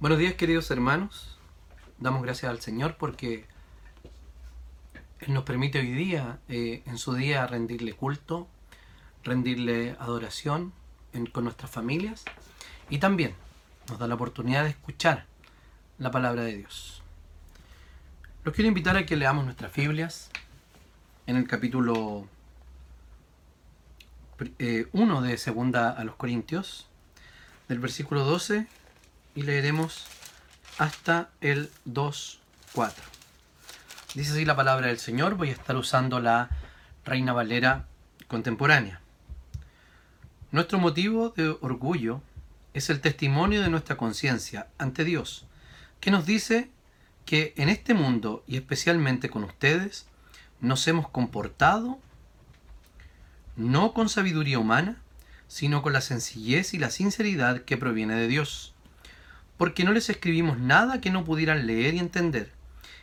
Buenos días queridos hermanos. Damos gracias al Señor porque Él nos permite hoy día, eh, en su día, rendirle culto, rendirle adoración con nuestras familias y también nos da la oportunidad de escuchar la palabra de Dios. Los quiero invitar a que leamos nuestras Biblias en el capítulo 1 eh, de Segunda a los Corintios, del versículo 12 y leeremos hasta el 2.4. Dice así la palabra del Señor, voy a estar usando la Reina Valera contemporánea. Nuestro motivo de orgullo es el testimonio de nuestra conciencia ante Dios, que nos dice que en este mundo y especialmente con ustedes nos hemos comportado no con sabiduría humana, sino con la sencillez y la sinceridad que proviene de Dios porque no les escribimos nada que no pudieran leer y entender,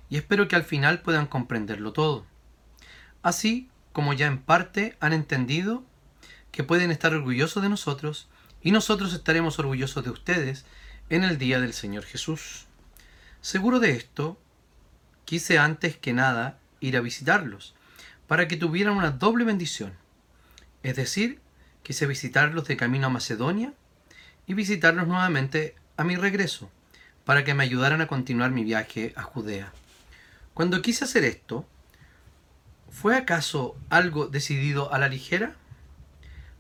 y espero que al final puedan comprenderlo todo. Así como ya en parte han entendido que pueden estar orgullosos de nosotros, y nosotros estaremos orgullosos de ustedes en el día del Señor Jesús. Seguro de esto, quise antes que nada ir a visitarlos, para que tuvieran una doble bendición. Es decir, quise visitarlos de camino a Macedonia y visitarlos nuevamente a mi regreso, para que me ayudaran a continuar mi viaje a Judea. Cuando quise hacer esto, ¿fue acaso algo decidido a la ligera?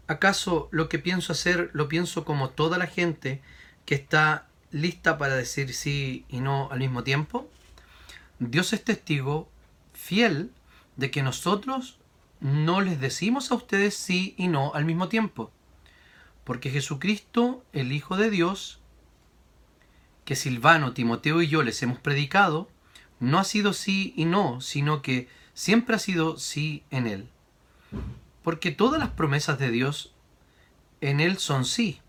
¿Acaso lo que pienso hacer lo pienso como toda la gente que está lista para decir sí y no al mismo tiempo? Dios es testigo fiel de que nosotros no les decimos a ustedes sí y no al mismo tiempo. Porque Jesucristo, el Hijo de Dios, que Silvano, Timoteo y yo les hemos predicado, no ha sido sí y no, sino que siempre ha sido sí en Él. Porque todas las promesas de Dios en Él son sí.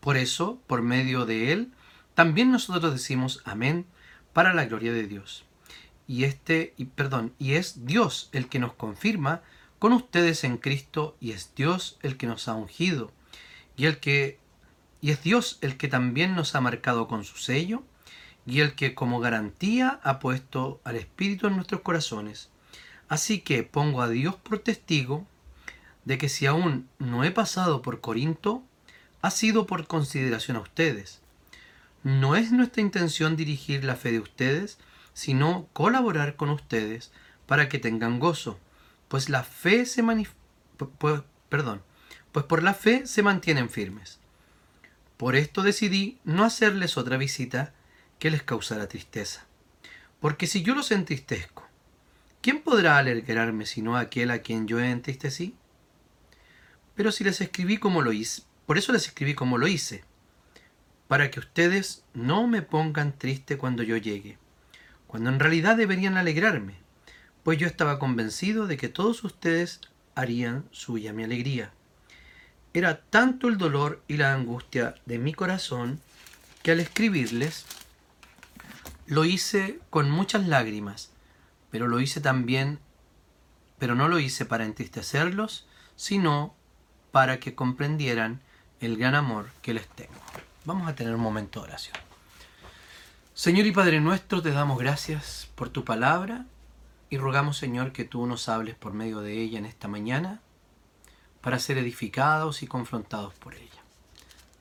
Por eso, por medio de Él, también nosotros decimos amén para la gloria de Dios. Y este, y perdón, y es Dios el que nos confirma con ustedes en Cristo y es Dios el que nos ha ungido y el que y es Dios el que también nos ha marcado con su sello y el que como garantía ha puesto al Espíritu en nuestros corazones. Así que pongo a Dios por testigo de que si aún no he pasado por Corinto, ha sido por consideración a ustedes. No es nuestra intención dirigir la fe de ustedes, sino colaborar con ustedes para que tengan gozo, pues la fe se perdón, pues por la fe se mantienen firmes. Por esto decidí no hacerles otra visita que les causara tristeza. Porque si yo los entristezco, ¿quién podrá alegrarme sino aquel a quien yo entristecí? Pero si les escribí como lo hice, por eso les escribí como lo hice, para que ustedes no me pongan triste cuando yo llegue, cuando en realidad deberían alegrarme, pues yo estaba convencido de que todos ustedes harían suya mi alegría. Era tanto el dolor y la angustia de mi corazón que al escribirles lo hice con muchas lágrimas, pero lo hice también, pero no lo hice para entristecerlos, sino para que comprendieran el gran amor que les tengo. Vamos a tener un momento de oración. Señor y Padre nuestro, te damos gracias por tu palabra y rogamos, Señor, que tú nos hables por medio de ella en esta mañana para ser edificados y confrontados por ella.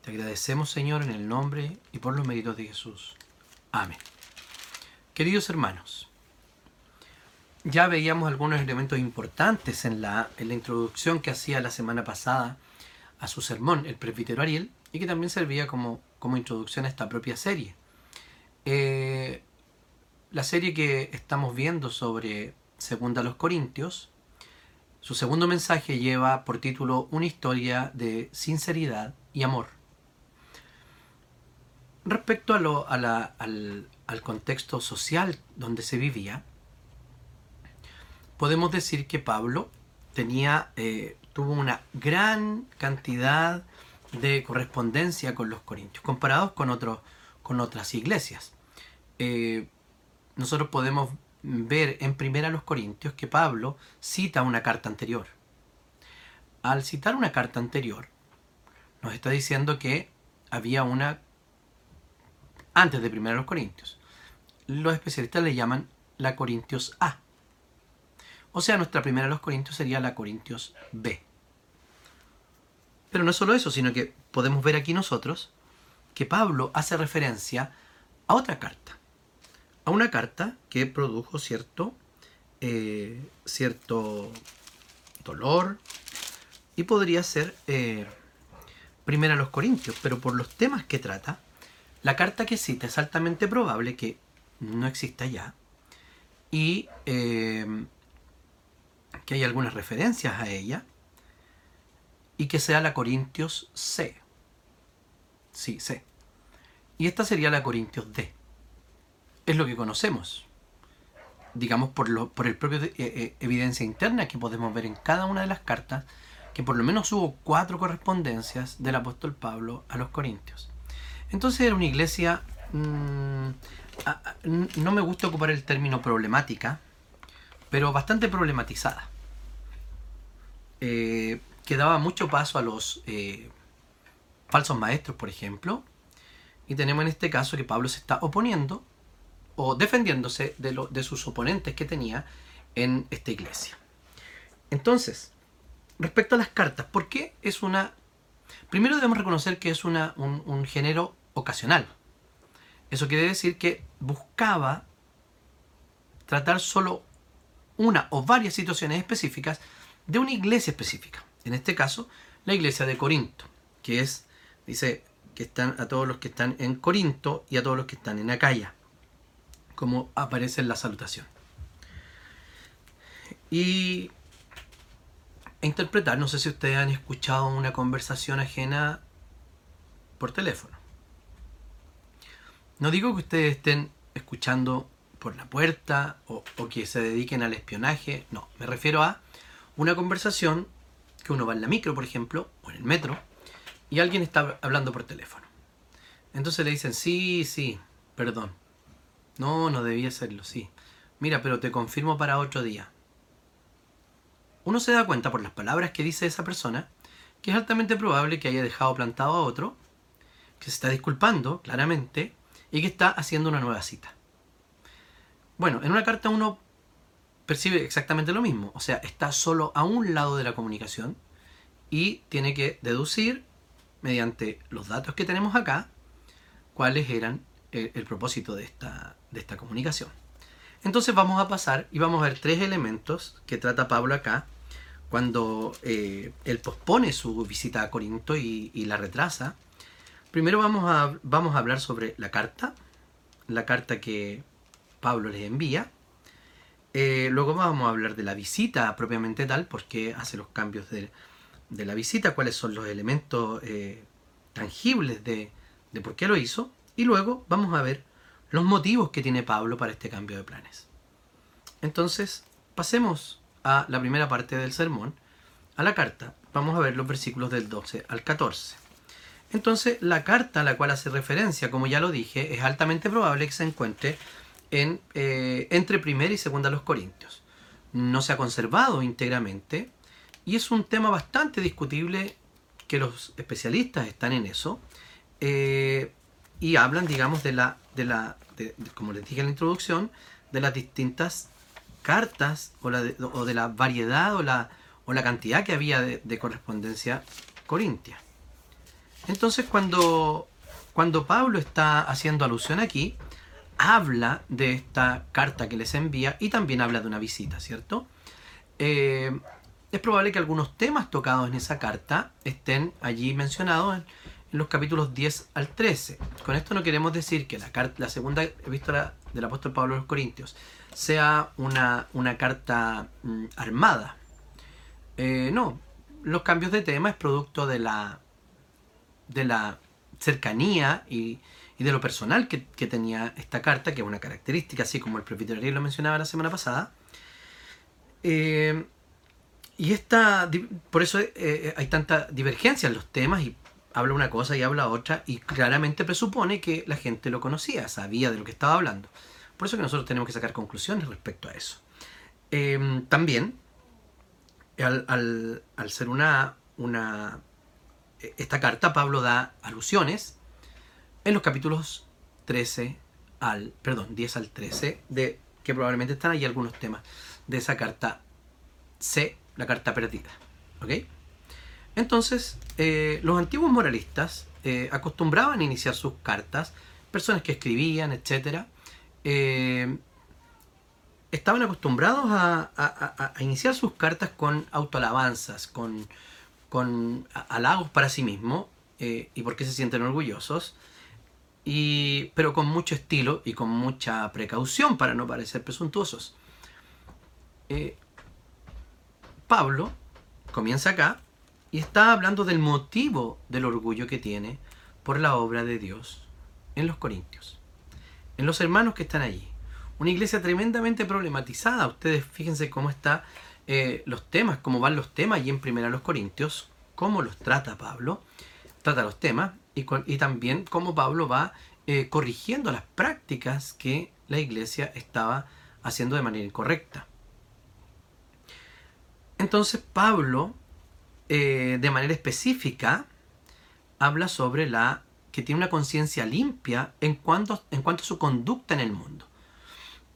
Te agradecemos, Señor, en el nombre y por los méritos de Jesús. Amén. Queridos hermanos, ya veíamos algunos elementos importantes en la, en la introducción que hacía la semana pasada a su sermón, el presbítero Ariel, y que también servía como, como introducción a esta propia serie. Eh, la serie que estamos viendo sobre Segunda a los Corintios su segundo mensaje lleva por título Una historia de sinceridad y amor. Respecto a al, contexto social donde se vivía, podemos decir que Pablo tenía, eh, tuvo una gran cantidad de correspondencia con los corintios, comparados con, con otras iglesias. Eh, nosotros podemos ver en primera los Corintios que Pablo cita una carta anterior. Al citar una carta anterior, nos está diciendo que había una antes de Primera los Corintios. Los especialistas le llaman la Corintios A. O sea, nuestra primera los Corintios sería la Corintios B. Pero no es solo eso, sino que podemos ver aquí nosotros que Pablo hace referencia a otra carta. A una carta que produjo cierto, eh, cierto dolor y podría ser eh, primera a los Corintios, pero por los temas que trata, la carta que cita es altamente probable que no exista ya y eh, que hay algunas referencias a ella y que sea la Corintios C. Sí, C. Y esta sería la Corintios D. Es lo que conocemos. Digamos por, lo, por el propio eh, eh, evidencia interna que podemos ver en cada una de las cartas, que por lo menos hubo cuatro correspondencias del apóstol Pablo a los Corintios. Entonces era una iglesia, mm, no me gusta ocupar el término problemática, pero bastante problematizada. Eh, que daba mucho paso a los falsos maestros, por ejemplo. Y tenemos en este caso que Pablo se está oponiendo o defendiéndose de, lo, de sus oponentes que tenía en esta iglesia. Entonces, respecto a las cartas, ¿por qué es una... Primero debemos reconocer que es una, un género ocasional. Eso quiere decir que buscaba tratar solo una o varias situaciones específicas de una iglesia específica. En este caso, la iglesia de Corinto, que es, dice, que están a todos los que están en Corinto y a todos los que están en Acaya, como aparece en la salutación. Y interpretar, no sé si ustedes han escuchado una conversación ajena por teléfono. No digo que ustedes estén escuchando por la puerta o, que se dediquen al espionaje, no, me refiero a una conversación que uno va en la micro, por ejemplo, o en el metro, y alguien está hablando por teléfono. Entonces le dicen, sí, sí, perdón. No, no debía hacerlo, sí. Mira, pero te confirmo para otro día. Uno se da cuenta por las palabras que dice esa persona que es altamente probable que haya dejado plantado a otro, que se está disculpando, claramente, y que está haciendo una nueva cita. Bueno, en una carta uno percibe exactamente lo mismo, o sea, está solo a un lado de la comunicación y tiene que deducir mediante los datos que tenemos acá cuáles eran el, propósito de esta, de esta comunicación. Entonces vamos a pasar y vamos a ver tres elementos que trata Pablo acá cuando eh, él pospone su visita a Corinto y la retrasa Primero vamos a, vamos a hablar sobre la carta, la carta que Pablo les envía. Eh, luego vamos a hablar de la visita propiamente tal, porque hace los cambios de, la visita, cuáles son los elementos eh, tangibles de, de por qué lo hizo. Y luego vamos a ver los motivos que tiene Pablo para este cambio de planes. Entonces, pasemos a la primera parte del sermón, a la carta. Vamos a ver los versículos del 12 al 14. Entonces, la carta a la cual hace referencia, como ya lo dije, es altamente probable que se encuentre en, eh, entre primera y segunda los Corintios. No se ha conservado íntegramente y es un tema bastante discutible que los especialistas están en eso eh, y hablan, digamos, de la, de la como les dije en la introducción, de las distintas cartas o, la de, o de la variedad o la, o la cantidad que había de, de correspondencia corintia. Entonces cuando, cuando Pablo está haciendo alusión aquí, habla de esta carta que les envía y también habla de una visita, ¿cierto? Eh, es probable que algunos temas tocados en esa carta estén allí mencionados en, los capítulos 10 al 13. Con esto no queremos decir que la, carta, la segunda epístola del apóstol Pablo a los Corintios sea una, carta mm, armada. Eh, no, los cambios de tema es producto de la, de la cercanía y, de lo personal que, tenía esta carta, que es una característica, así como el presbiterio lo mencionaba la semana pasada. Eh, y esta, por eso eh, hay tanta divergencia en los temas y habla una cosa y habla otra y claramente presupone que la gente lo conocía, sabía de lo que estaba hablando. Por eso que nosotros tenemos que sacar conclusiones respecto a eso. Eh, también, al, al, ser una, una esta carta Pablo da alusiones en los capítulos 13 al, perdón, 10 al 13, de que probablemente están ahí algunos temas de esa carta C, la carta perdida. ¿Ok? Entonces, eh, los antiguos moralistas eh, acostumbraban a iniciar sus cartas, personas que escribían, etc. Eh, estaban acostumbrados a, iniciar sus cartas con autoalabanzas, con, con halagos para sí mismos y porque se sienten orgullosos, pero con mucho estilo y con mucha precaución para no parecer presuntuosos. Pablo comienza acá y está hablando del motivo del orgullo que tiene por la obra de Dios en los Corintios, en los hermanos que están allí. Una iglesia tremendamente problematizada. Ustedes fíjense cómo están eh, los temas, cómo van los temas y en primera los Corintios, cómo los trata Pablo, trata los temas y, también cómo Pablo va eh, corrigiendo las prácticas que la iglesia estaba haciendo de manera incorrecta. Entonces Pablo, eh, de manera específica, habla sobre la que tiene una conciencia limpia en cuanto, en cuanto a su conducta en el mundo.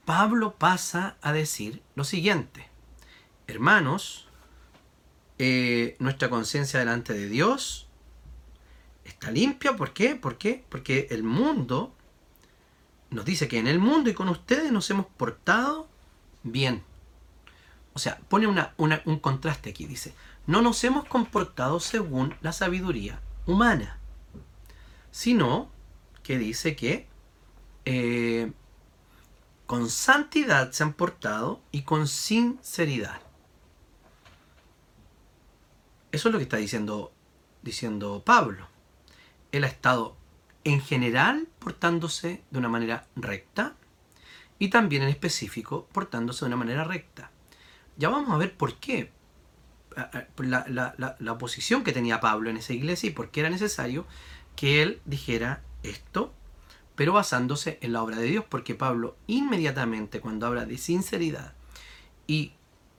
Pablo pasa a decir lo siguiente, hermanos, eh, nuestra conciencia delante de Dios está limpia, ¿por qué? ¿Por qué? Porque el mundo nos dice que en el mundo y con ustedes nos hemos portado bien. O sea, pone un contraste aquí, dice, no nos hemos comportado según la sabiduría humana, sino que dice que eh, con santidad se han portado y con sinceridad. Eso es lo que está diciendo, diciendo Pablo. Él ha estado en general portándose de una manera recta y también en específico portándose de una manera recta. Ya vamos a ver por qué. La, la, oposición que tenía Pablo en esa iglesia y por qué era necesario que él dijera esto, pero basándose en la obra de Dios, porque Pablo inmediatamente cuando habla de sinceridad y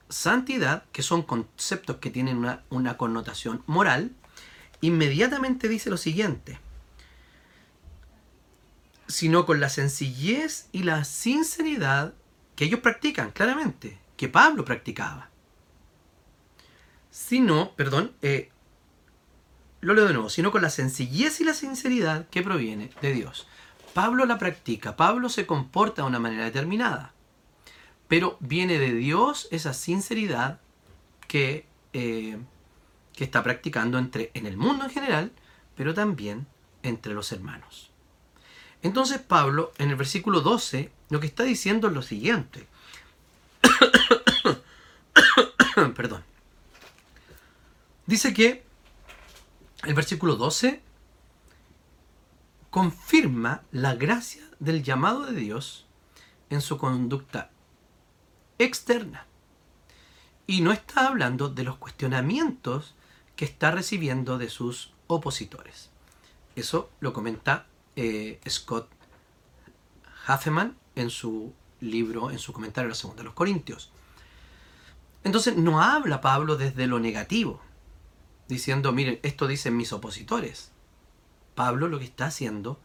santidad, que son conceptos que tienen una, una connotación moral, inmediatamente dice lo siguiente, sino con la sencillez y la sinceridad que ellos practican, claramente que Pablo practicaba. Sino, perdón, eh, lo leo de nuevo, sino con la sencillez y la sinceridad que proviene de Dios. Pablo la practica, Pablo se comporta de una manera determinada, pero viene de Dios esa sinceridad que, eh, que está practicando entre, en el mundo en general, pero también entre los hermanos. Entonces Pablo, en el versículo 12, lo que está diciendo es lo siguiente. Perdón. Dice que el versículo 12 confirma la gracia del llamado de Dios en su conducta externa. Y no está hablando de los cuestionamientos que está recibiendo de sus opositores. Eso lo comenta eh, Scott Huffman en su libro, en su comentario a la segunda de los Corintios. Entonces no habla Pablo desde lo negativo, diciendo, miren, esto dicen mis opositores. Pablo lo que está haciendo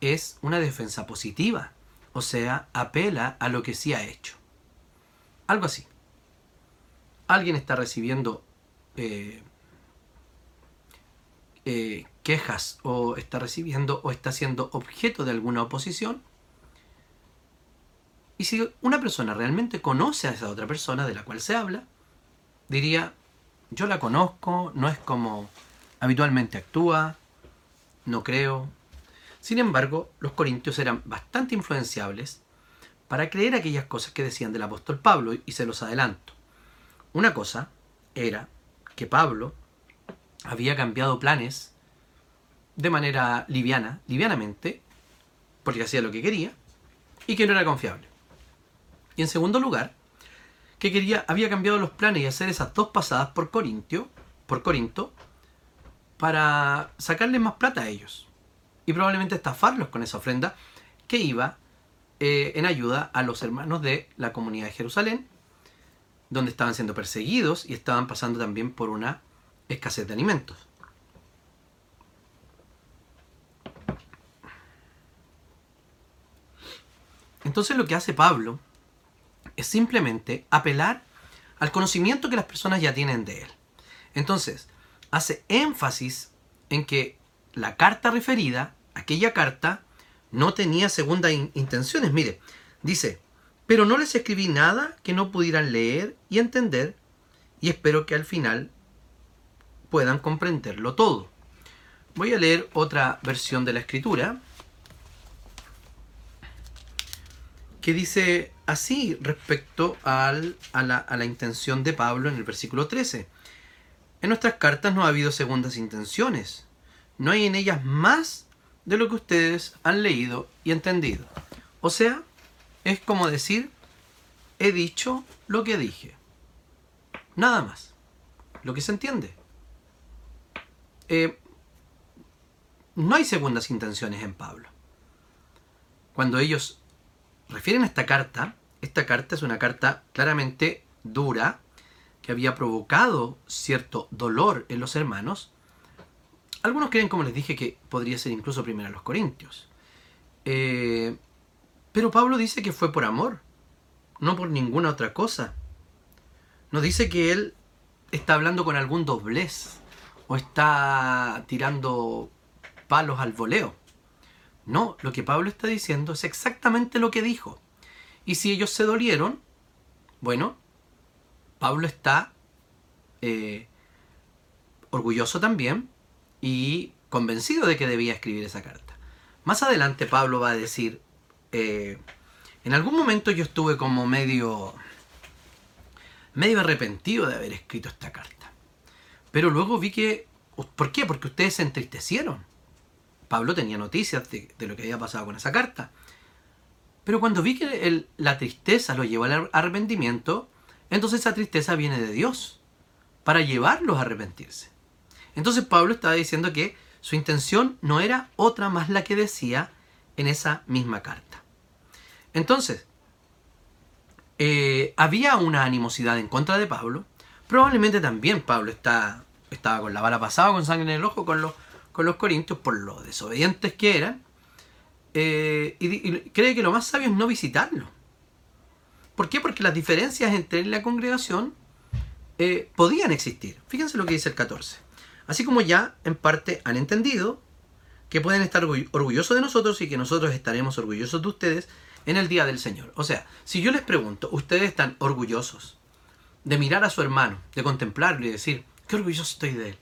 es una defensa positiva, o sea, apela a lo que sí ha hecho. Algo así. Alguien está recibiendo eh, eh, quejas o está recibiendo o está siendo objeto de alguna oposición y si una persona realmente conoce a esa otra persona de la cual se habla, diría, yo la conozco, no es como habitualmente actúa, no creo. Sin embargo, los corintios eran bastante influenciables para creer aquellas cosas que decían del apóstol Pablo y se los adelanto. Una cosa era que Pablo había cambiado planes de manera liviana, livianamente, porque hacía lo que quería, y que no era confiable. Y en segundo lugar, que quería, había cambiado los planes y hacer esas dos pasadas por Corintio, por Corinto, para sacarles más plata a ellos. Y probablemente estafarlos con esa ofrenda que iba eh, en ayuda a los hermanos de la comunidad de Jerusalén, donde estaban siendo perseguidos y estaban pasando también por una escasez de alimentos. Entonces lo que hace Pablo es simplemente apelar al conocimiento que las personas ya tienen de él. Entonces, hace énfasis en que la carta referida, aquella carta, no tenía segundas intenciones. Mire, dice, pero no les escribí nada que no pudieran leer y entender, y espero que al final puedan comprenderlo todo. Voy a leer otra versión de la escritura que dice así respecto al, a, la, intención de Pablo en el versículo 13. En nuestras cartas no ha habido segundas intenciones. No hay en ellas más de lo que ustedes han leído y entendido. O sea, es como decir, he dicho lo que dije. Nada más. Lo que se entiende. Eh, no hay segundas intenciones en Pablo. Cuando ellos refieren a esta carta, esta carta es una carta claramente dura, que había provocado cierto dolor en los hermanos. Algunos creen, como les dije, que podría ser incluso primero a los Corintios. Eh, pero Pablo dice que fue por amor, no por ninguna otra cosa. No dice que él está hablando con algún doblez o está tirando palos al voleo. No, lo que Pablo está diciendo es exactamente lo que dijo. Y si ellos se dolieron, bueno, Pablo está eh, orgulloso también y convencido de que debía escribir esa carta. Más adelante Pablo va a decir, eh, en algún momento yo estuve como medio, medio arrepentido de haber escrito esta carta. Pero luego vi que, ¿por qué? Porque ustedes se entristecieron. Pablo tenía noticias de, lo que había pasado con esa carta. Pero cuando vi que la tristeza lo llevó al arrepentimiento, entonces esa tristeza viene de Dios para llevarlos a arrepentirse. Entonces Pablo estaba diciendo que su intención no era otra más la que decía en esa misma carta. Entonces, eh, había una animosidad en contra de Pablo. Probablemente también Pablo está, estaba con la bala pasada, con sangre en el ojo, con los, con los corintios, por lo desobedientes que eran. Eh, y cree que lo más sabio es no visitarlo. ¿Por qué? Porque las diferencias entre la congregación eh, podían existir. Fíjense lo que dice el 14. Así como ya en parte han entendido que pueden estar orgullosos de nosotros y que nosotros estaremos orgullosos de ustedes en el día del Señor. O sea, si yo les pregunto, ¿ustedes están orgullosos de mirar a su hermano, de contemplarlo y decir, qué orgulloso estoy de él?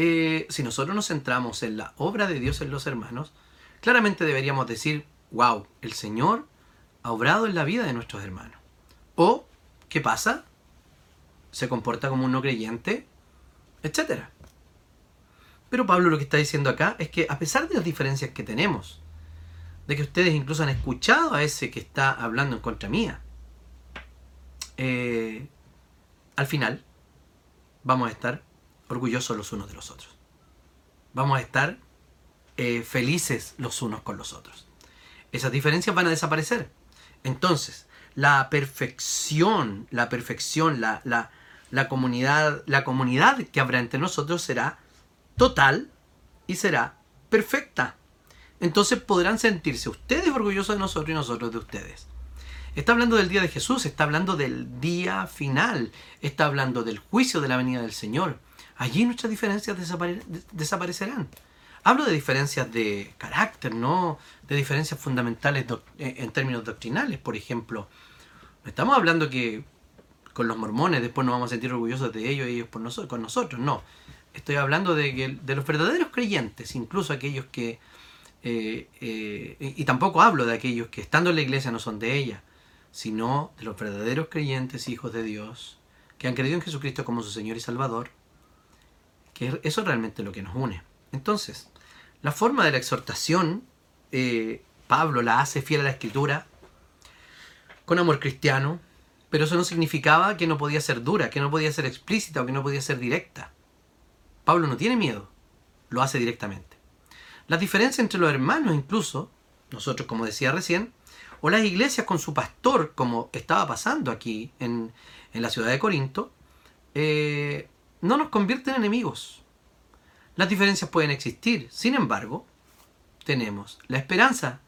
Eh, si nosotros nos centramos en la obra de Dios en los hermanos, claramente deberíamos decir, wow, el Señor ha obrado en la vida de nuestros hermanos. O, ¿qué pasa? Se comporta como un no creyente, etc. Pero Pablo lo que está diciendo acá es que a pesar de las diferencias que tenemos, de que ustedes incluso han escuchado a ese que está hablando en contra mía, eh, al final vamos a estar orgullosos los unos de los otros. Vamos a estar eh, felices los unos con los otros. Esas diferencias van a desaparecer. Entonces, la perfección, la perfección, la, la, comunidad, la comunidad que habrá entre nosotros será total y será perfecta. Entonces podrán sentirse ustedes orgullosos de nosotros y nosotros de ustedes. Está hablando del día de Jesús, está hablando del día final, está hablando del juicio de la venida del Señor. Allí nuestras diferencias desaparecerán. Hablo de diferencias de carácter, no de diferencias fundamentales eh, en términos doctrinales. Por ejemplo, estamos hablando que con los mormones después nos vamos a sentir orgullosos de ellos y ellos por nosotros, con nosotros. No, estoy hablando de, los verdaderos creyentes, incluso aquellos que... Eh, eh, y tampoco hablo de aquellos que estando en la iglesia no son de ella, sino de los verdaderos creyentes, hijos de Dios, que han creído en Jesucristo como su Señor y Salvador, que eso es realmente lo que nos une. Entonces, la forma de la exhortación, eh, Pablo la hace fiel a la escritura, con amor cristiano, pero eso no significaba que no podía ser dura, que no podía ser explícita o que no podía ser directa. Pablo no tiene miedo, lo hace directamente. La diferencia entre los hermanos incluso, nosotros como decía recién, o las iglesias con su pastor, como estaba pasando aquí en, la ciudad de Corinto, eh, no nos convierten en enemigos. Las diferencias pueden existir, sin embargo, tenemos la esperanza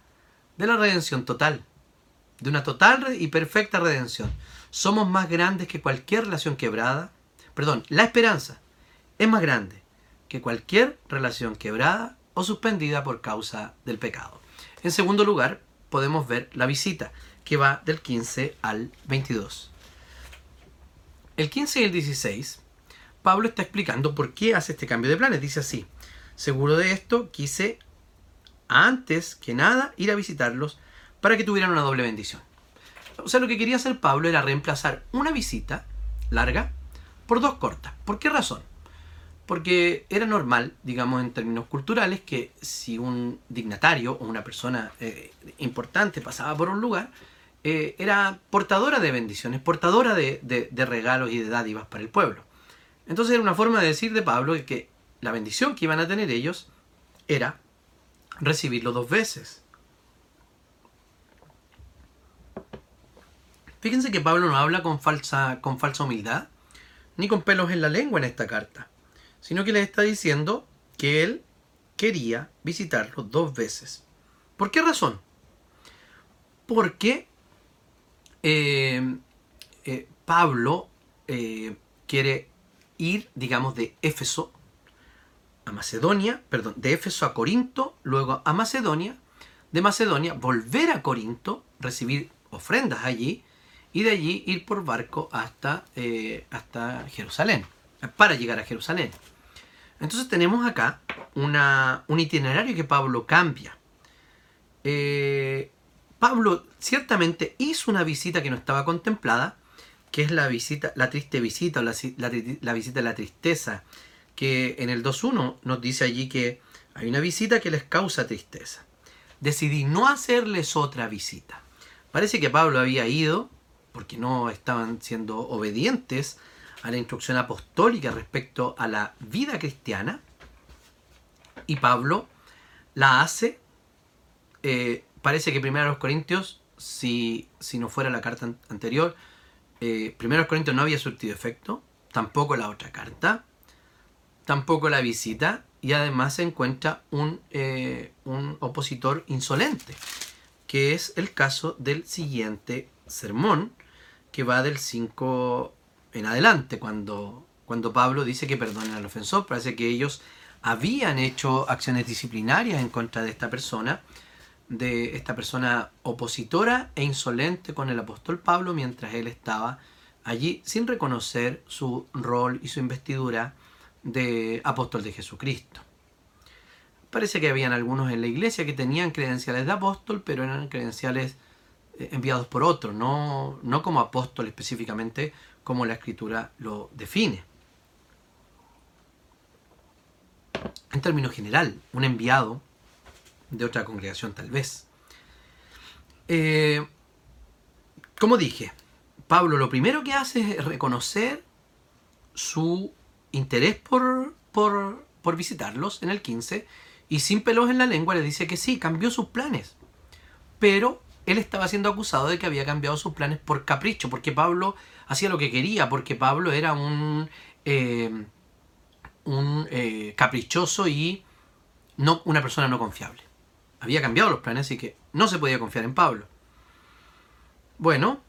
de la redención total. de una total y perfecta redención. Somos más grandes que cualquier relación quebrada. Perdón, la esperanza es más grande que cualquier relación quebrada o suspendida por causa del pecado. En segundo lugar, podemos ver la visita, que va del 15 al 22. El 15 y el 16, Pablo está explicando por qué hace este cambio de planes. Dice así, seguro de esto, quise antes que nada ir a visitarlos para que tuvieran una doble bendición. O sea, lo que quería hacer Pablo era reemplazar una visita larga por dos cortas. ¿Por qué razón? Porque era normal, digamos en términos culturales, que si un dignatario o una persona eh, importante pasaba por un lugar, eh, era portadora de bendiciones, portadora de, de, regalos y de dádivas para el pueblo. Entonces era una forma de decir de Pablo que la bendición que iban a tener ellos era recibirlo dos veces. Fíjense que Pablo no habla con falsa, con falsa humildad, ni con pelos en la lengua en esta carta, sino que les está diciendo que él quería visitarlo dos veces. ¿Por qué razón? Porque eh, eh, Pablo eh, quiere ir, digamos, de Éfeso a Macedonia, perdón, de Éfeso a Corinto, luego a Macedonia, de Macedonia volver a Corinto, recibir ofrendas allí, y de allí ir por barco hasta, eh, hasta Jerusalén, para llegar a Jerusalén. Entonces tenemos acá una, un itinerario que Pablo cambia. Eh, Pablo ciertamente hizo una visita que no estaba contemplada, que es la visita, la triste visita, o la, la visita de la tristeza, que en el 2.1 nos dice allí que hay una visita que les causa tristeza. Decidí no hacerles otra visita. Parece que Pablo había ido porque no estaban siendo obedientes a la instrucción apostólica respecto a la vida cristiana. Y Pablo la hace, eh, parece que primero a los Corintios, si, si no fuera la carta anterior, eh, primero Corintios no había surtido efecto, tampoco la otra carta, tampoco la visita, y además se encuentra un, eh, un opositor insolente, que es el caso del siguiente sermón, que va del 5 en adelante, cuando, cuando Pablo dice que perdonen al ofensor. Parece que ellos habían hecho acciones disciplinarias en contra de esta persona, de esta persona opositora e insolente con el apóstol Pablo mientras él estaba allí sin reconocer su rol y su investidura de apóstol de Jesucristo. Parece que habían algunos en la iglesia que tenían credenciales de apóstol, pero eran credenciales eh, enviados por otro, no, no como apóstol específicamente como la escritura lo define. En términos general, un enviado de otra congregación tal vez. Eh, como dije, Pablo lo primero que hace es reconocer su interés por, por, por visitarlos en el 15 y sin pelos en la lengua le dice que sí, cambió sus planes. Pero él estaba siendo acusado de que había cambiado sus planes por capricho, porque Pablo hacía lo que quería, porque Pablo era un, eh, un eh, caprichoso y no, una persona no confiable. Había cambiado los planes, y que no se podía confiar en Pablo. Bueno,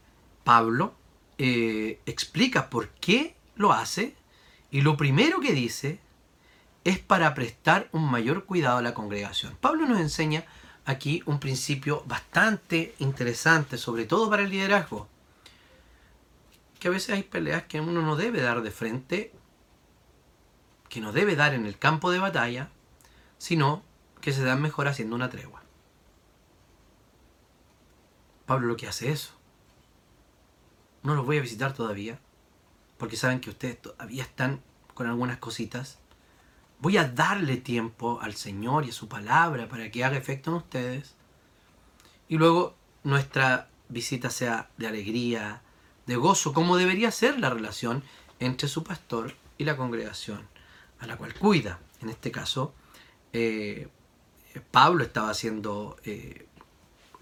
Pablo eh, explica por qué lo hace y lo primero que dice es para prestar un mayor cuidado a la congregación. Pablo nos enseña aquí un principio bastante interesante, sobre todo para el liderazgo. Que a veces hay peleas que uno no debe dar de frente, que no debe dar en el campo de batalla, sino que se dan mejor haciendo una tregua. Pablo lo que hace es eso. No los voy a visitar todavía, porque saben que ustedes todavía están con algunas cositas Voy a darle tiempo al Señor y a su palabra para que haga efecto en ustedes. Y luego nuestra visita sea de alegría, de gozo, como debería ser la relación entre su pastor y la congregación a la cual cuida. En este caso, eh, Pablo estaba siendo eh,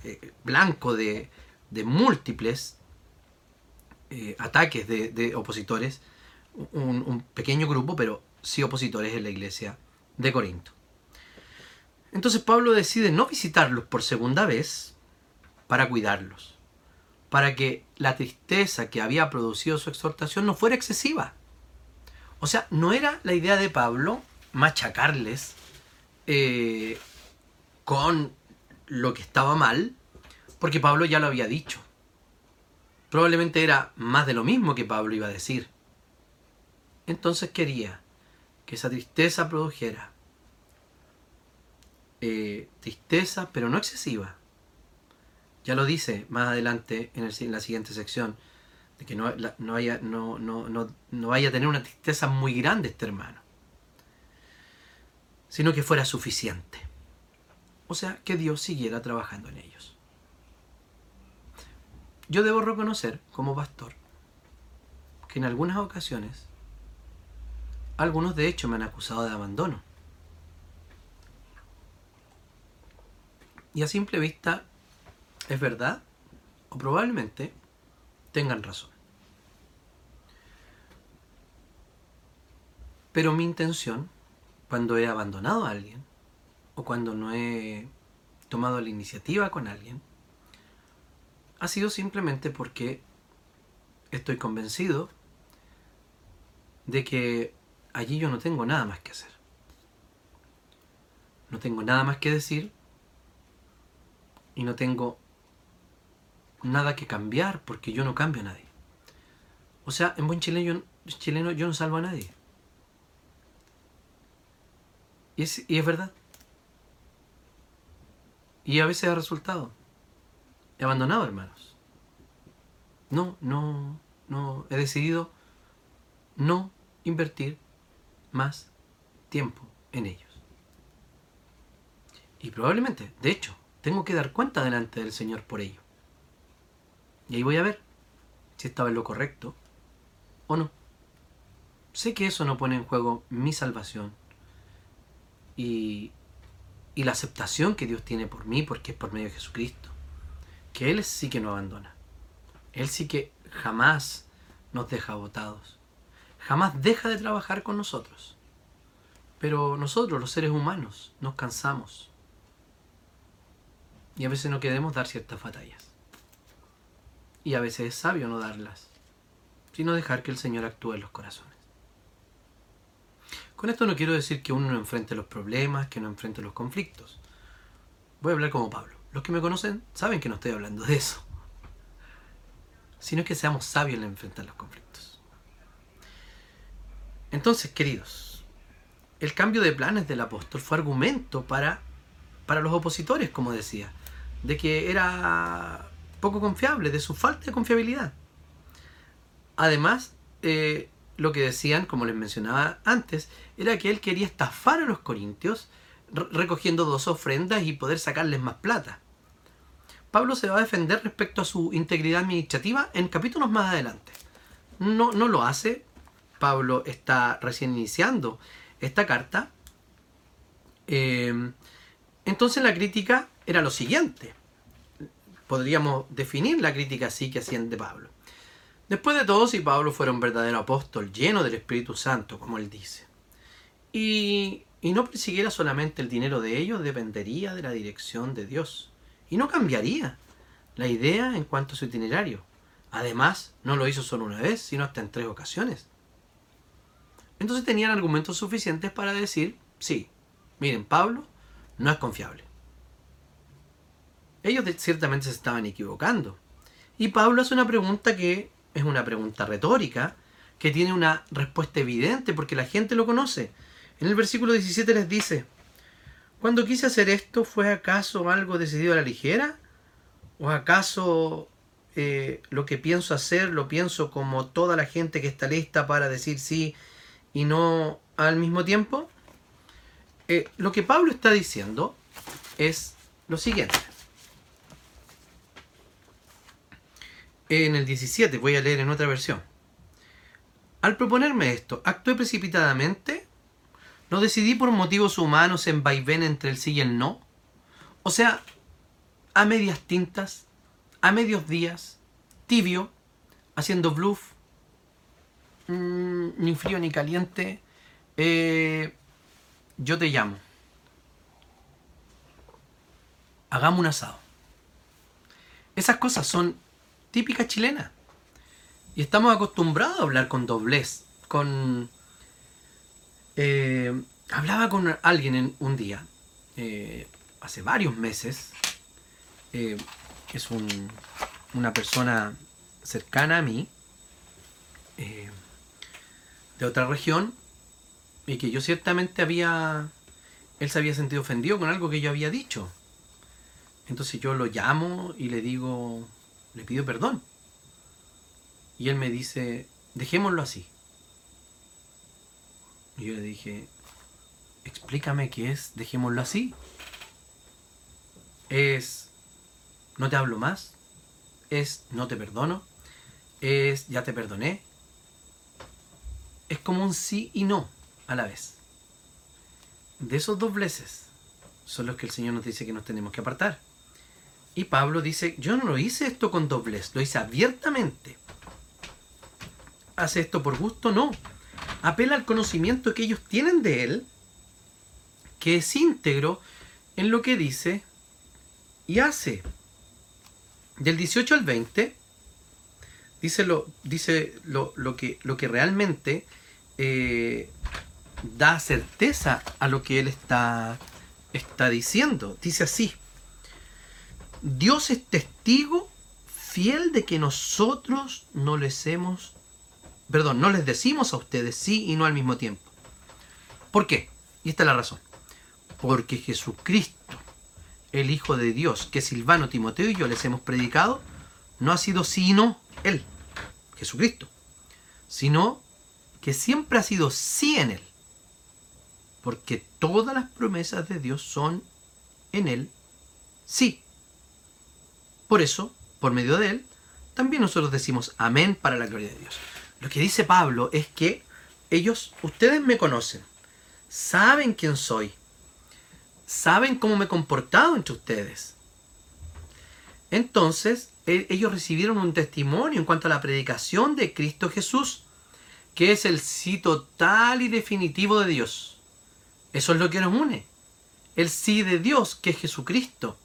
eh, blanco de, múltiples ataques de, opositores, un, pequeño grupo, pero sí opositores en la iglesia de Corinto. Entonces Pablo decide no visitarlos por segunda vez para cuidarlos. para que la tristeza que había producido su exhortación no fuera excesiva. O sea, no era la idea de Pablo machacarles eh, con lo que estaba mal, porque Pablo ya lo había dicho. Probablemente era más de lo mismo que Pablo iba a decir. Entonces quería que esa tristeza produjera eh, tristeza, pero no excesiva. Ya lo dice más adelante en, la siguiente sección, de que no, no, haya, no, no vaya a tener una tristeza muy grande este hermano, sino que fuera suficiente. O sea, que Dios siguiera trabajando en ellos. Yo debo reconocer, como pastor, que en algunas ocasiones, algunos de hecho me han acusado de abandono. Y a simple vista, ¿es verdad? O probablemente tengan razón. Pero mi intención, cuando he abandonado a alguien, o cuando no he tomado la iniciativa con alguien, ha sido simplemente porque estoy convencido de que allí yo no tengo nada más que hacer. No tengo nada más que decir y no tengo nada que cambiar porque yo no cambio a nadie. O sea, en buen chileno, chileno yo no salvo a nadie. Y es, y es verdad. Y a veces ha resultado. He abandonado, hermanos. No, no, no. He decidido no invertir más tiempo en ellos. Y probablemente, de hecho, tengo que dar cuenta delante del Señor por ello. Y ahí voy a ver si estaba en lo correcto o no. Sé que eso no pone en juego mi salvación y, y la aceptación que Dios tiene por mí porque es por medio de Jesucristo. Que Él sí que no abandona. Él sí que jamás nos deja botados. Jamás deja de trabajar con nosotros. Pero nosotros, los seres humanos, nos cansamos. Y a veces no queremos dar ciertas batallas. Y a veces es sabio no darlas, sino dejar que el Señor actúe en los corazones. Con esto no quiero decir que uno no enfrente los problemas, que no enfrente los conflictos. Voy a hablar como Pablo. Los que me conocen saben que no estoy hablando de eso. Sino que seamos sabios en enfrentar los conflictos. Entonces, queridos, el cambio de planes del apóstol fue argumento para, para los opositores, como decía, de que era poco confiable, de su falta de confiabilidad. Además, eh, lo que decían, como les mencionaba antes, era que él quería estafar a los corintios recogiendo dos ofrendas y poder sacarles más plata. Pablo se va a defender respecto a su integridad administrativa en capítulos más adelante. No, no lo hace. Pablo está recién iniciando esta carta. Eh, entonces la crítica era lo siguiente. Podríamos definir la crítica así que hacían de Pablo. Después de todo, si Pablo fuera un verdadero apóstol lleno del Espíritu Santo, como él dice, y y no persiguiera solamente el dinero de ellos, dependería de la dirección de Dios. Y no cambiaría la idea en cuanto a su itinerario. Además, no lo hizo solo una vez, sino hasta en tres ocasiones. Entonces tenían argumentos suficientes para decir, sí, miren, Pablo no es confiable. Ellos ciertamente se estaban equivocando. Y Pablo hace una pregunta que es una pregunta retórica, que tiene una respuesta evidente porque la gente lo conoce. En el versículo 17 les dice, cuando quise hacer esto, ¿fue acaso algo decidido a la ligera? ¿O acaso eh, lo que pienso hacer lo pienso como toda la gente que está lista para decir sí y no al mismo tiempo? Eh, lo que Pablo está diciendo es lo siguiente. En el 17, voy a leer en otra versión. Al proponerme esto, actué precipitadamente ¿No decidí por motivos humanos en vaivén entre el sí y el no? O sea, a medias tintas, a medios días, tibio, haciendo bluff, mm, ni frío ni caliente, eh, yo te llamo. Hagamos un asado. Esas cosas son típica chilena. Y estamos acostumbrados a hablar con doblez, con... Eh, hablaba con alguien en un día, eh, hace varios meses, eh, es una persona cercana a mí, de otra región, y que yo ciertamente había, él se había sentido ofendido con algo que yo había dicho. Entonces yo lo llamo y le digo, le pido perdón. Y él me dice, dejémoslo así. Y yo le dije, explícame qué es, dejémoslo así. Es, no te hablo más. Es, no te perdono. Es, ya te perdoné. Es como un sí y no a la vez. De esos dobleces son los que el Señor nos dice que nos tenemos que apartar. Y Pablo dice, yo no lo hice esto con doblez, lo hice abiertamente hace esto por gusto, no. Apela al conocimiento que ellos tienen de él, que es íntegro en lo que dice y hace. Del 18 al 20, dice lo, dice lo, que, lo que realmente eh, da certeza a lo que él está, está diciendo. Dice así, Dios es testigo fiel de que nosotros no les hemos perdón, no les decimos a ustedes sí y no al mismo tiempo. ¿Por qué? Y esta es la razón. Porque Jesucristo, el Hijo de Dios, que Silvano, Timoteo y yo les hemos predicado, no ha sido sino Él, Jesucristo, sino que siempre ha sido sí en Él. Porque todas las promesas de Dios son en Él sí. Por eso, por medio de Él, también nosotros decimos amén para la gloria de Dios. Lo que dice Pablo es que ellos, ustedes me conocen, saben quién soy, saben cómo me he comportado entre ustedes. Entonces, e, ellos recibieron un testimonio en cuanto a la predicación de Cristo Jesús, que es el sí total y definitivo de Dios. Eso es lo que nos une. El sí de Dios, que es Jesucristo.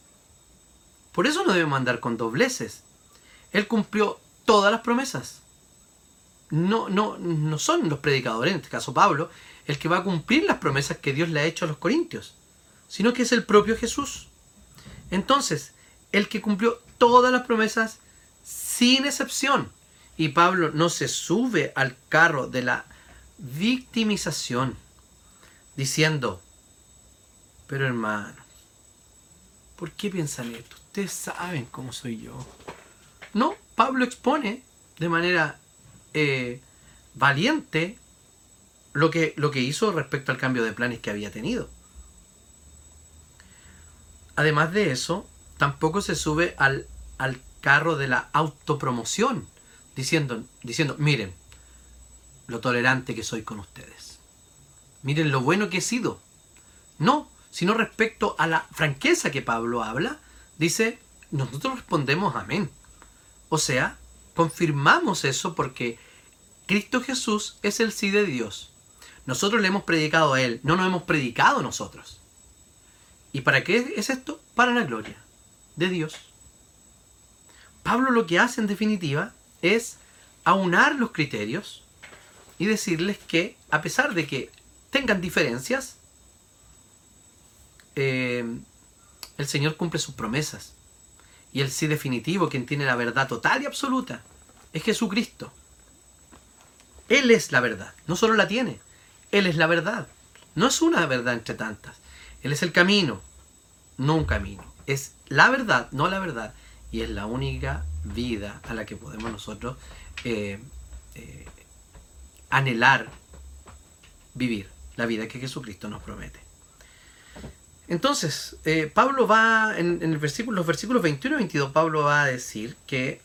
Por eso no debemos andar con dobleces. Él cumplió todas las promesas no, no, no son los predicadores, en este caso Pablo, el que va a cumplir las promesas que Dios le ha hecho a los corintios, sino que es el propio Jesús. Entonces, el que cumplió todas las promesas sin excepción. Y Pablo no se sube al carro de la victimización, diciendo, pero hermano, ¿por qué piensan esto? Ustedes saben cómo soy yo. No, Pablo expone de manera eh, valiente lo que, lo que hizo respecto al cambio de planes que había tenido. Además de eso, tampoco se sube al, al carro de la autopromoción, diciendo, diciendo, miren, lo tolerante que soy con ustedes. Miren lo bueno que he sido. No, sino respecto a la franqueza que Pablo habla, dice, nosotros respondemos amén. O sea, confirmamos eso porque Cristo Jesús es el sí de Dios. Nosotros le hemos predicado a Él, no nos hemos predicado nosotros. ¿Y para qué es esto? Para la gloria de Dios. Pablo lo que hace en definitiva es aunar los criterios y decirles que a pesar de que tengan diferencias, eh, el Señor cumple sus promesas. Y el sí definitivo, quien tiene la verdad total y absoluta, es Jesucristo. Él es la verdad, no solo la tiene, Él es la verdad. No es una verdad entre tantas. Él es el camino, no un camino. Es la verdad, no la verdad. Y es la única vida a la que podemos nosotros eh, eh, anhelar vivir, la vida que Jesucristo nos promete. Entonces, eh, Pablo va, en, el versículo, los versículos 21 y 22, Pablo va a decir que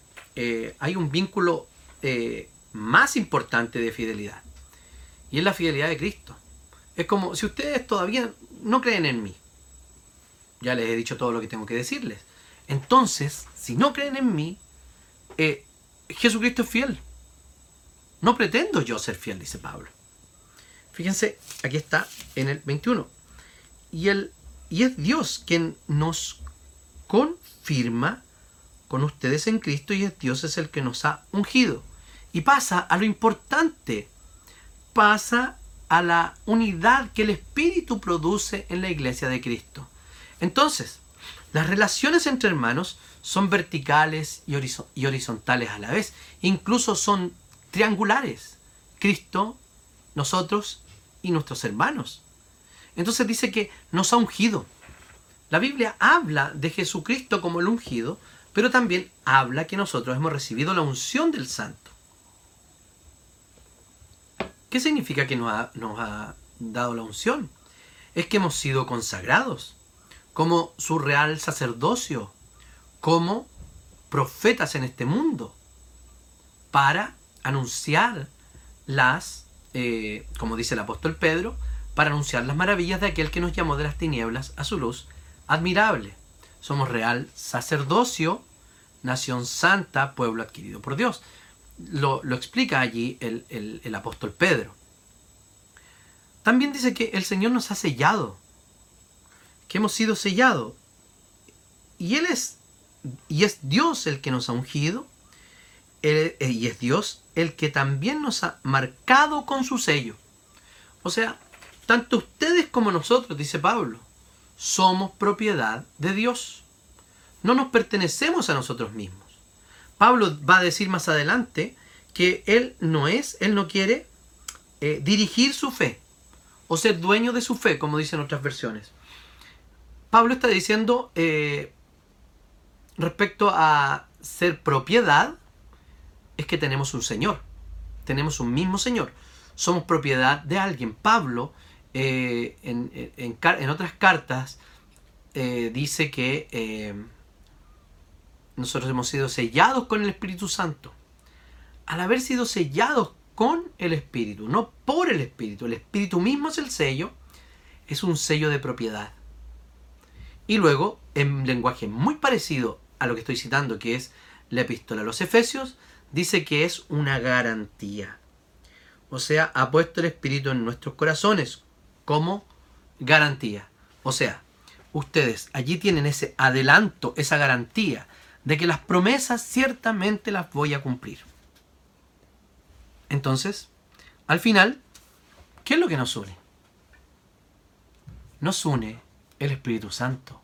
hay un vínculo más importante de fidelidad. Y es la fidelidad de Cristo. Es como si ustedes todavía no creen en mí. Ya les he dicho todo lo que tengo que decirles. Entonces, si no creen en mí, eh, Jesucristo es fiel. No pretendo yo ser fiel, dice Pablo. Fíjense, aquí está en el 21. Y, el, y es Dios quien nos confirma con ustedes en Cristo y es Dios es el que nos ha ungido. Y pasa a lo importante, pasa a la unidad que el Espíritu produce en la iglesia de Cristo. Entonces, las relaciones entre hermanos son verticales y, horizontales a la vez. Incluso son triangulares. Cristo, nosotros y nuestros hermanos. Entonces dice que nos ha ungido. La Biblia habla de Jesucristo como el ungido, pero también habla que nosotros hemos recibido la unción del Santo. ¿Qué significa que nos ha, nos ha dado la unción? Es que hemos sido consagrados como su real sacerdocio, como profetas en este mundo, para anunciar las, eh, como dice el apóstol Pedro, para anunciar las maravillas de aquel que nos llamó de las tinieblas a su luz admirable. Somos real sacerdocio, nación santa, pueblo adquirido por Dios. Lo, explica allí el, el apóstol Pedro. También dice que el Señor nos ha sellado, que hemos sido sellados. Y Él es, y es Dios el que nos ha ungido, eh, y es Dios el que también nos ha marcado con su sello. O sea, tanto ustedes como nosotros, dice Pablo, somos propiedad de Dios. No nos pertenecemos a nosotros mismos. Pablo va a decir más adelante que él no es, él no quiere eh, dirigir su fe o ser dueño de su fe, como dicen otras versiones. Pablo está diciendo eh, respecto a ser propiedad, es que tenemos un Señor, tenemos un mismo Señor, somos propiedad de alguien. Pablo eh, en, otras cartas eh, dice que nosotros hemos sido sellados con el Espíritu Santo. Al haber sido sellados con el Espíritu, no por el Espíritu, el Espíritu mismo es el sello, es un sello de propiedad. Y luego, en lenguaje muy parecido a lo que estoy citando, que es la epístola a los Efesios, dice que es una garantía. O sea, ha puesto el Espíritu en nuestros corazones como garantía. O sea, ustedes allí tienen ese adelanto, esa garantía de que las promesas ciertamente las voy a cumplir. Entonces, al final, ¿qué es lo que nos une? Nos une el Espíritu Santo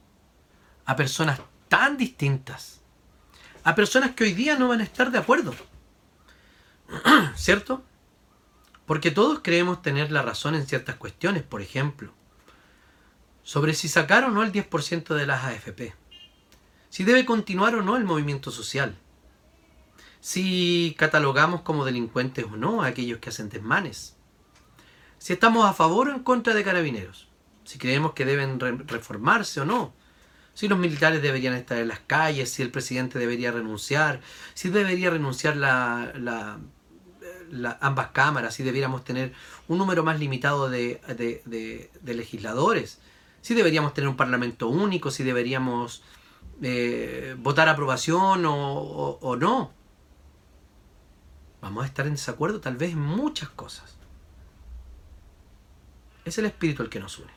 a personas tan distintas, a personas que hoy día no van a estar de acuerdo. ¿Cierto? Porque todos creemos tener la razón en ciertas cuestiones, por ejemplo, sobre si sacar o no el 10% de las AFP, si debe continuar o no el movimiento social, si catalogamos como delincuentes o no a aquellos que hacen desmanes, si estamos a favor o en contra de carabineros, si creemos que deben reformarse o no, si los militares deberían estar en las calles, si el presidente debería renunciar, si debería renunciar la, ambas cámaras, si debiéramos tener un número más limitado de, legisladores, si deberíamos tener un parlamento único, si deberíamos eh, votar aprobación o, o no. Vamos a estar en desacuerdo tal vez en muchas cosas. Es el espíritu el que nos une.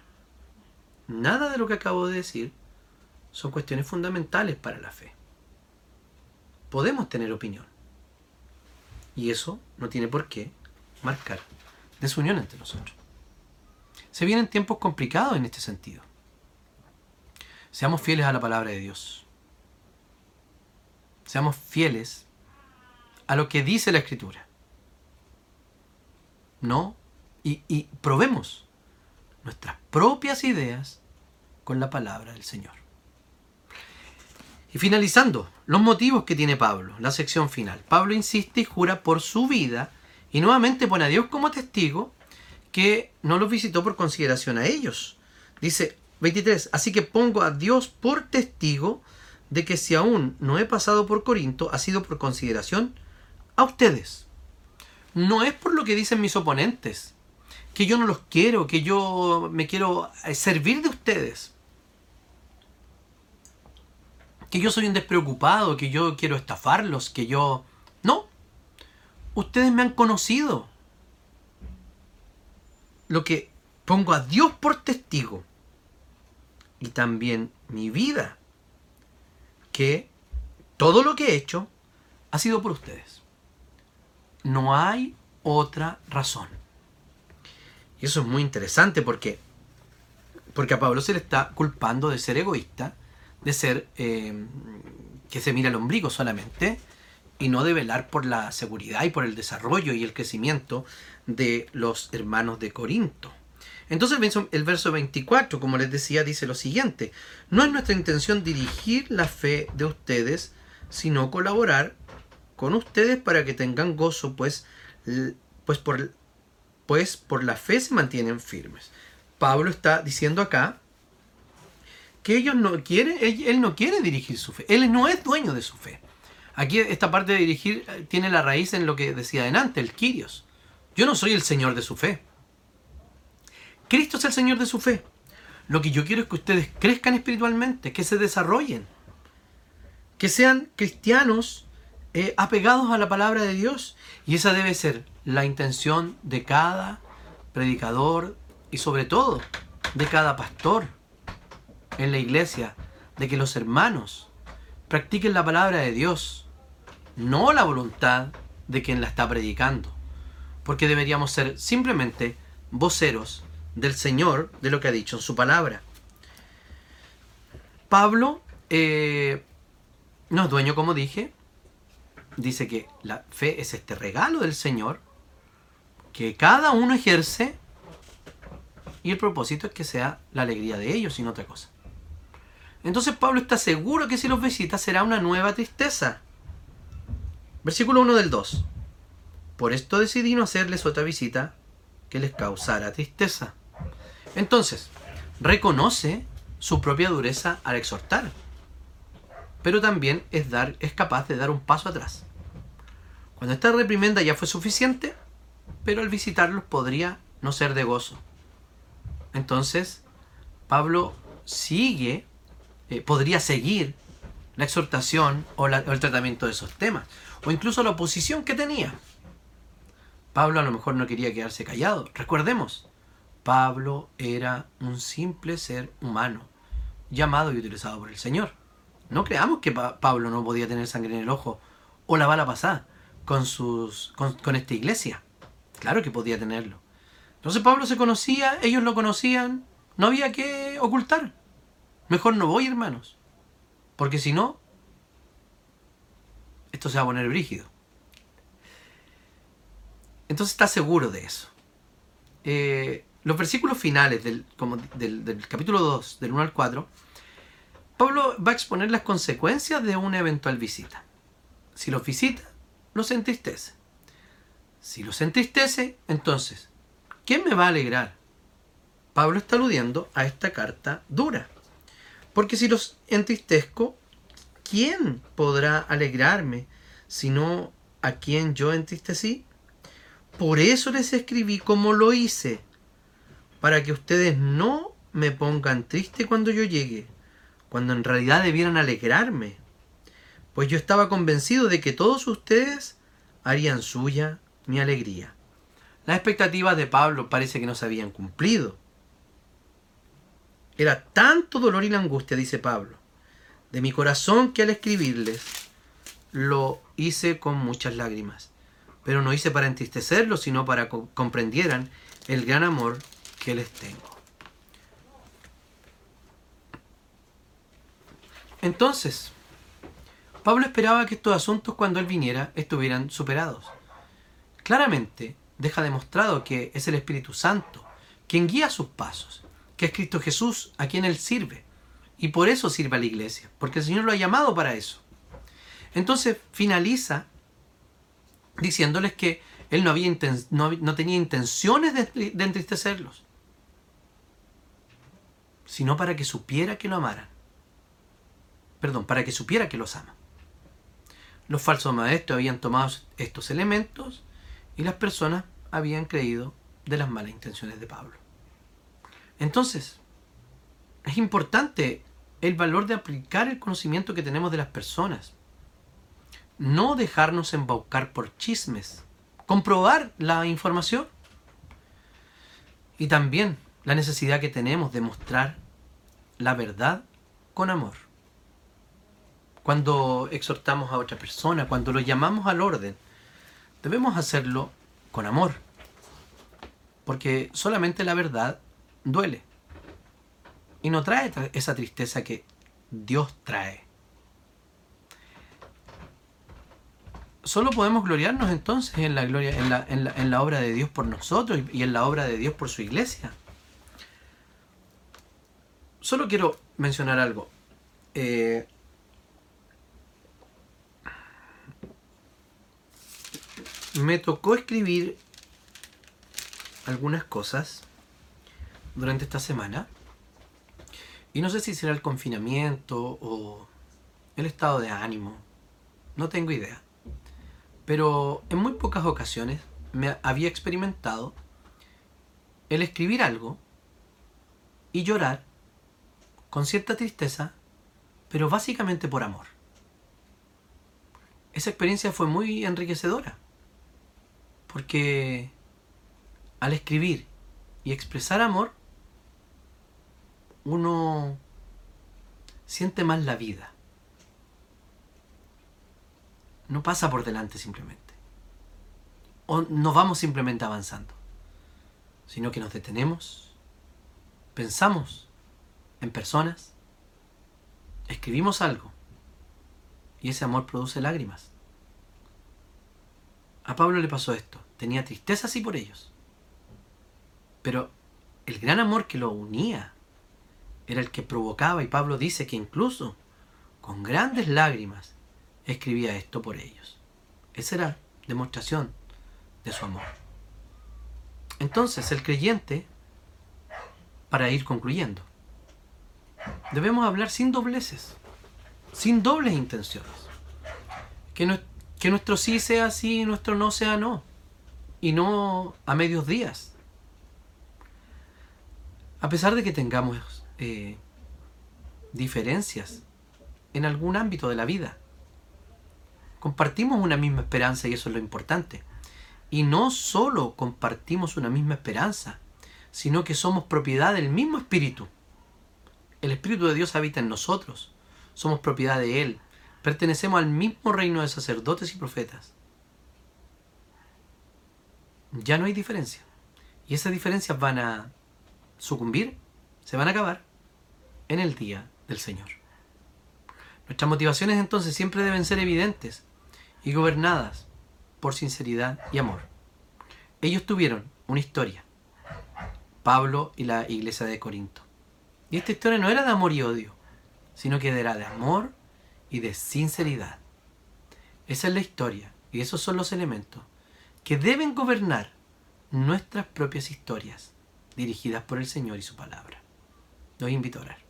Nada de lo que acabo de decir son cuestiones fundamentales para la fe. Podemos tener opinión. Y eso no tiene por qué marcar desunión entre nosotros. Se vienen tiempos complicados en este sentido. Seamos fieles a la palabra de Dios. Seamos fieles a lo que dice la Escritura. No, y, y probemos nuestras propias ideas con la palabra del Señor. Y finalizando, los motivos que tiene Pablo, la sección final. Pablo insiste y jura por su vida y nuevamente pone a Dios como testigo que no los visitó por consideración a ellos. Dice 23, así que pongo a Dios por testigo de que si aún no he pasado por Corinto, ha sido por consideración a ustedes. No es por lo que dicen mis oponentes, que yo no los quiero, que yo me quiero servir de ustedes que yo soy un despreocupado, que yo quiero estafarlos, que yo... No, ustedes me han conocido. Lo que pongo a Dios por testigo y también mi vida, que todo lo que he hecho ha sido por ustedes. No hay otra razón. Y eso es muy interesante porque, porque a Pablo se le está culpando de ser egoísta, de ser eh, que se mira el ombligo solamente y no de velar por la seguridad y por el desarrollo y el crecimiento de los hermanos de Corinto. Entonces el verso 24, como les decía, dice lo siguiente, no es nuestra intención dirigir la fe de ustedes, sino colaborar con ustedes para que tengan gozo, pues, pues, por, pues por la fe se mantienen firmes. Pablo está diciendo acá que ellos no quieren, él, no quiere dirigir su fe, él no es dueño de su fe. Aquí esta parte de dirigir eh, tiene la raíz en lo que decía adelante, el Kyrios. Yo no soy el Señor de su fe. Cristo es el Señor de su fe. Lo que yo quiero es que ustedes crezcan espiritualmente, que se desarrollen, que sean cristianos eh, apegados a la palabra de Dios. Y esa debe ser la intención de cada predicador y sobre todo de cada pastor en la iglesia, de que los hermanos practiquen la palabra de Dios, no la voluntad de quien la está predicando, porque deberíamos ser simplemente voceros del Señor de lo que ha dicho en su palabra. Pablo eh, no es dueño, como dije, dice que la fe es este regalo del Señor que cada uno ejerce y el propósito es que sea la alegría de ellos y no otra cosa. Entonces Pablo está seguro que si los visita será una nueva tristeza. Versículo 1 del 2. Por esto decidí no hacerles otra visita que les causara tristeza. Entonces, reconoce su propia dureza al exhortar, pero también es, dar, es capaz de dar un paso atrás. Cuando esta reprimenda ya fue suficiente, pero al visitarlos podría no ser de gozo. Entonces, Pablo sigue eh, podría seguir la exhortación o, el tratamiento de esos temas, o incluso la oposición que tenía. Pablo a lo mejor no quería quedarse callado. Recordemos, Pablo era un simple ser humano, llamado y utilizado por el Señor. No creamos que Pablo no podía tener sangre en el ojo o la bala pasada con, sus, con esta iglesia. Claro que podía tenerlo. Entonces Pablo se conocía, ellos lo conocían, no había que ocultar. Mejor no voy, hermanos. Porque si no, esto se va a poner brígido. Entonces está seguro de eso. Eh, los versículos finales del, del, capítulo 2, del 1 al 4, Pablo va a exponer las consecuencias de una eventual visita. Si los visita, los entristece. Si los entristece, entonces, ¿quién me va a alegrar? Pablo está aludiendo a esta carta dura. Porque si los entristezco, ¿quién podrá alegrarme sino a quien yo entristecí? Por eso les escribí como lo hice, para que ustedes no me pongan triste cuando yo llegue, cuando en realidad debieran alegrarme, pues yo estaba convencido de que todos ustedes harían suya mi alegría. Las expectativas de Pablo parece que no se habían cumplido. Era tanto dolor y la angustia, dice Pablo, de mi corazón que al escribirles lo hice con muchas lágrimas. Pero no hice para entristecerlos, sino para que comprendieran el gran amor que les tengo. Entonces, Pablo esperaba que estos asuntos cuando él viniera estuvieran superados. Claramente deja demostrado que es el Espíritu Santo quien guía sus pasos que es Cristo Jesús, a quien Él sirve. Y por eso sirve a la iglesia, porque el Señor lo ha llamado para eso. Entonces finaliza diciéndoles que Él no, había no, tenía intenciones de, de entristecerlos, sino para que supiera que lo amaran. Perdón, para que supiera que los ama. Los falsos maestros habían tomado estos elementos y las personas habían creído de las malas intenciones de Pablo. Entonces, es importante el valor de aplicar el conocimiento que tenemos de las personas. No dejarnos embaucar por chismes. Comprobar la información. Y también la necesidad que tenemos de mostrar la verdad con amor. cuando exhortamos a otra persona, cuando lo llamamos al orden, debemos hacerlo con amor. Porque solamente la verdad duele. Y no trae esa tristeza que Dios trae. Solo podemos gloriarnos entonces en la gloria, en la, en la, obra de Dios por nosotros y en la obra de Dios por su iglesia. Solo quiero mencionar algo. Eh, me tocó escribir algunas cosas durante esta semana. Y no sé si será el confinamiento o el estado de ánimo. No tengo idea. Pero en muy pocas ocasiones me había experimentado el escribir algo y llorar con cierta tristeza, pero básicamente por amor. Esa experiencia fue muy enriquecedora, porque al escribir y expresar amor, uno siente más la vida. No pasa por delante simplemente. O no vamos simplemente avanzando, sino que nos detenemos, pensamos en personas, escribimos algo y ese amor produce lágrimas. A Pablo le pasó esto, tenía tristeza así por ellos, pero el gran amor que lo unía era el que provocaba, y Pablo dice que incluso con grandes lágrimas escribía esto por ellos. Esa era demostración de su amor. Entonces el creyente, para ir concluyendo, debemos hablar sin dobleces, sin dobles intenciones. Que, que nuestro sí sea sí y nuestro no sea no. Y no a medios días. A pesar de que tengamos eh, diferencias en algún ámbito de la vida, compartimos una misma esperanza y eso es lo importante. Y no solo compartimos una misma esperanza, sino que somos propiedad del mismo Espíritu. El Espíritu de Dios habita en nosotros. Somos propiedad de Él. Pertenecemos al mismo reino de sacerdotes y profetas. Ya no hay diferencia. Y esas diferencias van a sucumbir, se van a acabar en el día del Señor. Nuestras motivaciones entonces siempre deben ser evidentes y gobernadas por sinceridad y amor. Ellos tuvieron una historia, Pablo y la iglesia de Corinto. Y esta historia no era de amor y odio, sino que era de amor y de sinceridad. Esa es la historia y esos son los elementos que deben gobernar nuestras propias historias dirigidas por el Señor y su palabra. Los invito a orar.